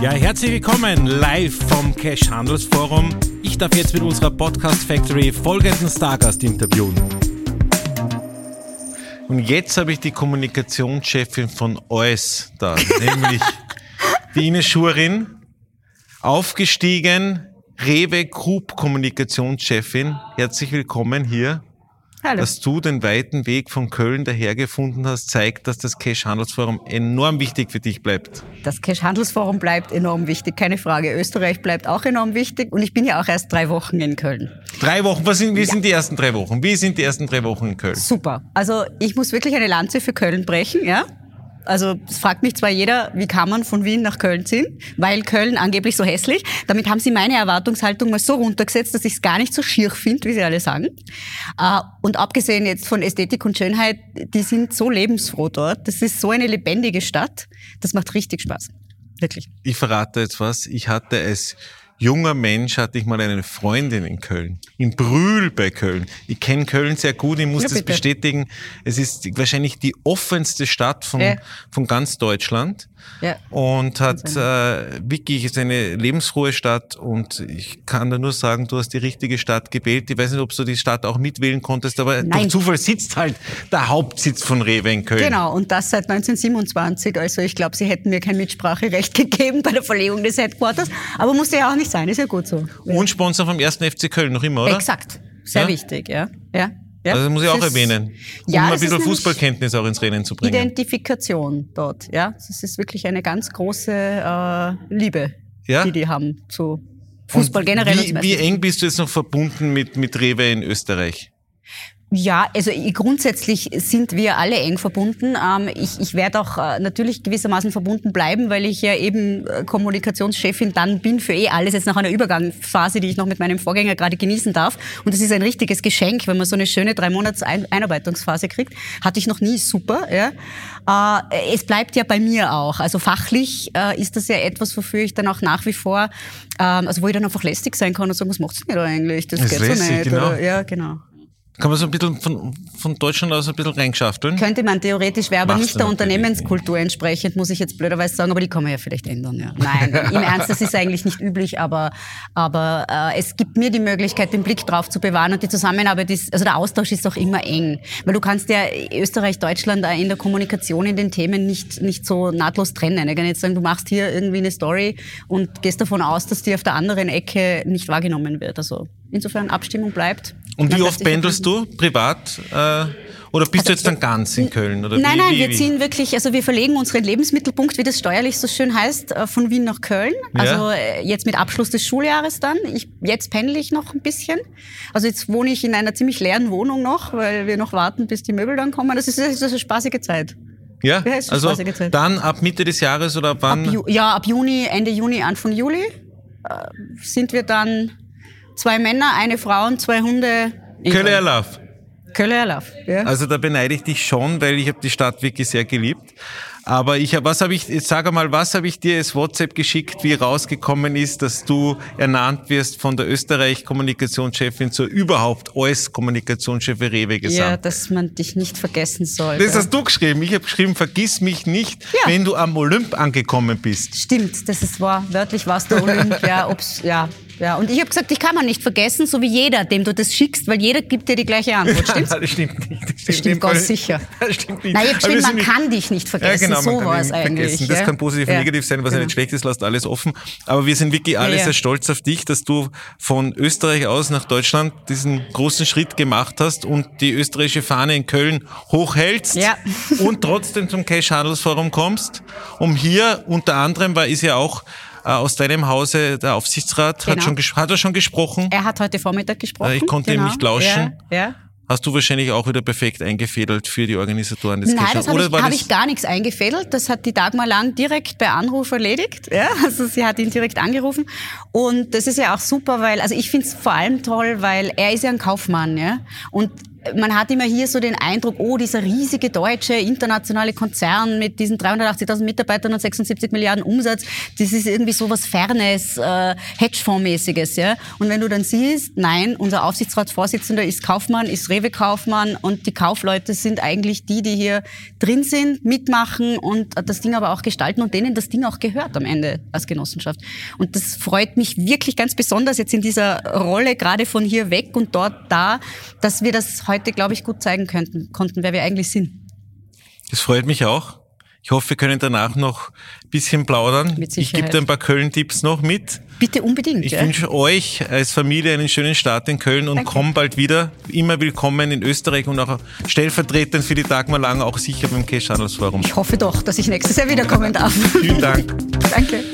Ja, herzlich willkommen live vom Cash Handelsforum. Ich darf jetzt mit unserer Podcast Factory folgenden Stargast interviewen. Und jetzt habe ich die Kommunikationschefin von OS da, nämlich die Ines Schurin, aufgestiegen, Rewe Group Kommunikationschefin. Herzlich willkommen hier. Hallo. Dass du den weiten Weg von Köln dahergefunden hast, zeigt, dass das Cash Handelsforum enorm wichtig für dich bleibt. Das Cash Handelsforum bleibt enorm wichtig, keine Frage. Österreich bleibt auch enorm wichtig und ich bin ja auch erst drei Wochen in Köln. Drei Wochen, was sind, wie ja. sind die ersten drei Wochen? Wie sind die ersten drei Wochen in Köln? Super. Also ich muss wirklich eine Lanze für Köln brechen, ja. Also es fragt mich zwar jeder, wie kann man von Wien nach Köln ziehen, weil Köln angeblich so hässlich. Damit haben sie meine Erwartungshaltung mal so runtergesetzt, dass ich es gar nicht so schier finde, wie sie alle sagen. Äh, und abgesehen jetzt von Ästhetik und Schönheit, die sind so lebensfroh dort. Das ist so eine lebendige Stadt. Das macht richtig Spaß. Wirklich. Ich verrate jetzt was. Ich hatte es junger Mensch hatte ich mal eine Freundin in Köln, in Brühl bei Köln. Ich kenne Köln sehr gut, ich muss ja, das bestätigen. Es ist wahrscheinlich die offenste Stadt von, ja. von ganz Deutschland. Ja. Und hat äh, wirklich ist eine lebensfrohe Stadt und ich kann da nur sagen, du hast die richtige Stadt gewählt. Ich weiß nicht, ob du die Stadt auch mitwählen konntest, aber Nein. durch Zufall sitzt halt der Hauptsitz von Rewe in Köln. Genau, und das seit 1927. Also ich glaube, sie hätten mir kein Mitspracherecht gegeben bei der Verlegung des Headquarters, aber musste ja auch nicht sein, ist ja gut so. Und Sponsor vom 1. FC Köln noch immer, oder? Exakt, sehr ja? wichtig, ja. ja. Ja, also das muss ich auch erwähnen, um ja, ein bisschen Fußballkenntnis auch ins Rennen zu bringen. Identifikation dort, ja. Das ist wirklich eine ganz große äh, Liebe, ja? die die haben zu Fußball und generell. Wie, wie eng bist du jetzt noch verbunden mit, mit Rewe in Österreich? Ja, also grundsätzlich sind wir alle eng verbunden. Ähm, ich, ich werde auch äh, natürlich gewissermaßen verbunden bleiben, weil ich ja eben äh, Kommunikationschefin dann bin für eh alles, jetzt nach einer Übergangsphase, die ich noch mit meinem Vorgänger gerade genießen darf. Und das ist ein richtiges Geschenk, wenn man so eine schöne drei Monats Einarbeitungsphase kriegt. Hatte ich noch nie super. Ja. Äh, es bleibt ja bei mir auch. Also fachlich ist das ja etwas, wofür ich dann auch nach wie vor, ähm, also wo ich dann einfach lästig sein kann und sagen, was macht's denn da eigentlich? Das, das geht so nicht. Genau. Oder, ja, genau. Kann man so ein bisschen von, von Deutschland aus ein bisschen reingeschafteln? Könnte man theoretisch, wäre aber Machst nicht der Unternehmenskultur entsprechend, muss ich jetzt blöderweise sagen, aber die kann man ja vielleicht ändern. Ja. Nein, im Ernst, das ist eigentlich nicht üblich, aber, aber äh, es gibt mir die Möglichkeit, den Blick drauf zu bewahren und die Zusammenarbeit ist, also der Austausch ist auch immer eng, weil du kannst ja Österreich, Deutschland in der Kommunikation in den Themen nicht, nicht so nahtlos trennen. Ich kann jetzt sagen, du machst hier irgendwie eine Story und gehst davon aus, dass die auf der anderen Ecke nicht wahrgenommen wird. Also insofern Abstimmung bleibt. Und wie oft pendelst du privat? Äh, oder bist also, du jetzt dann ganz in Köln? Oder nein, wie, nein, wie, wir ziehen wirklich, also wir verlegen unseren Lebensmittelpunkt, wie das steuerlich so schön heißt, äh, von Wien nach Köln. Also ja. Äh, jetzt mit Abschluss des Schuljahres dann. Ich, jetzt pendle ich noch ein bisschen. Also jetzt wohne ich in einer ziemlich leeren Wohnung noch, weil wir noch warten, bis die Möbel dann kommen. Das ist, das ist eine spaßige Zeit. Ja, ja also dann ab Mitte des Jahres oder wann? Ab ja, ab Juni, Ende Juni, Anfang Juli äh, sind wir dann zwei Männer, eine Frau und zwei Hunde. Kölle Erlauf. Kölle Erlauf, ja. Also da beneide ich dich schon, weil ich habe die Stadt wirklich sehr geliebt. Aber ich habe, was habe ich, jetzt sag einmal, was habe ich dir als WhatsApp geschickt, wie rausgekommen ist, dass du ernannt wirst von der Österreich-Kommunikationschefin zur überhaupt alles Kommunikationschefin Rewe gesamt? Ja, dass man dich nicht vergessen soll. Das hast du geschrieben. Ich habe geschrieben, vergiss mich nicht, ja. wenn du am Olymp angekommen bist. Stimmt, das ist wahr. Wörtlich war es der Olymp. ja, ob's, ja, ja, und ich habe gesagt, ich kann man nicht vergessen, so wie jeder, dem du das schickst, weil jeder gibt dir die gleiche Antwort. Stimmt's? das stimmt nicht. Das stimmt, stimmt ganz sicher. Das stimmt nicht. Nein, ich geschrieben, man kann dich nicht vergessen. Ja, genau, so war es eigentlich. Das kann positiv und ja. negativ sein, was ja nicht schlecht ist, lasst alles offen. Aber wir sind wirklich alle ja, sehr stolz auf dich, dass du von Österreich aus nach Deutschland diesen großen Schritt gemacht hast und die österreichische Fahne in Köln hochhältst ja. und trotzdem zum Cash Handelsforum kommst, um hier unter anderem, weil ist ja auch aus deinem Hause, der Aufsichtsrat, genau. hat, schon, hat er schon gesprochen? Er hat heute Vormittag gesprochen. Ich konnte genau. ihm nicht lauschen. Ja, ja. Hast du wahrscheinlich auch wieder perfekt eingefädelt für die Organisatoren des Nein, das habe ich, hab ich gar nichts eingefädelt. Das hat die Dagmar Lang direkt bei Anruf erledigt. Ja, also sie hat ihn direkt angerufen. Und das ist ja auch super, weil, also ich finde es vor allem toll, weil er ist ja ein Kaufmann, ja. Und man hat immer hier so den Eindruck, oh, dieser riesige deutsche internationale Konzern mit diesen 380.000 Mitarbeitern und 76 Milliarden Umsatz, das ist irgendwie so was Fernes, äh, Hedgefondsmäßiges, ja. Und wenn du dann siehst, nein, unser Aufsichtsratsvorsitzender ist Kaufmann, ist Rewe-Kaufmann und die Kaufleute sind eigentlich die, die hier drin sind, mitmachen und das Ding aber auch gestalten und denen das Ding auch gehört am Ende als Genossenschaft. Und das freut mich wirklich ganz besonders jetzt in dieser Rolle, gerade von hier weg und dort da, dass wir das heute, glaube ich, gut zeigen könnten, konnten, wer wir eigentlich sind. Das freut mich auch. Ich hoffe, wir können danach noch ein bisschen plaudern. ich gebe dir ein paar Köln-Tipps noch mit. Bitte unbedingt. Ich ja. wünsche euch als Familie einen schönen Start in Köln und Danke. komm bald wieder. Immer willkommen in Österreich und auch stellvertretend für die Dagmar Lang auch sicher beim Cash Handels Forum. Ich hoffe doch, dass ich nächstes Jahr wiederkommen darf. Vielen Dank. Danke.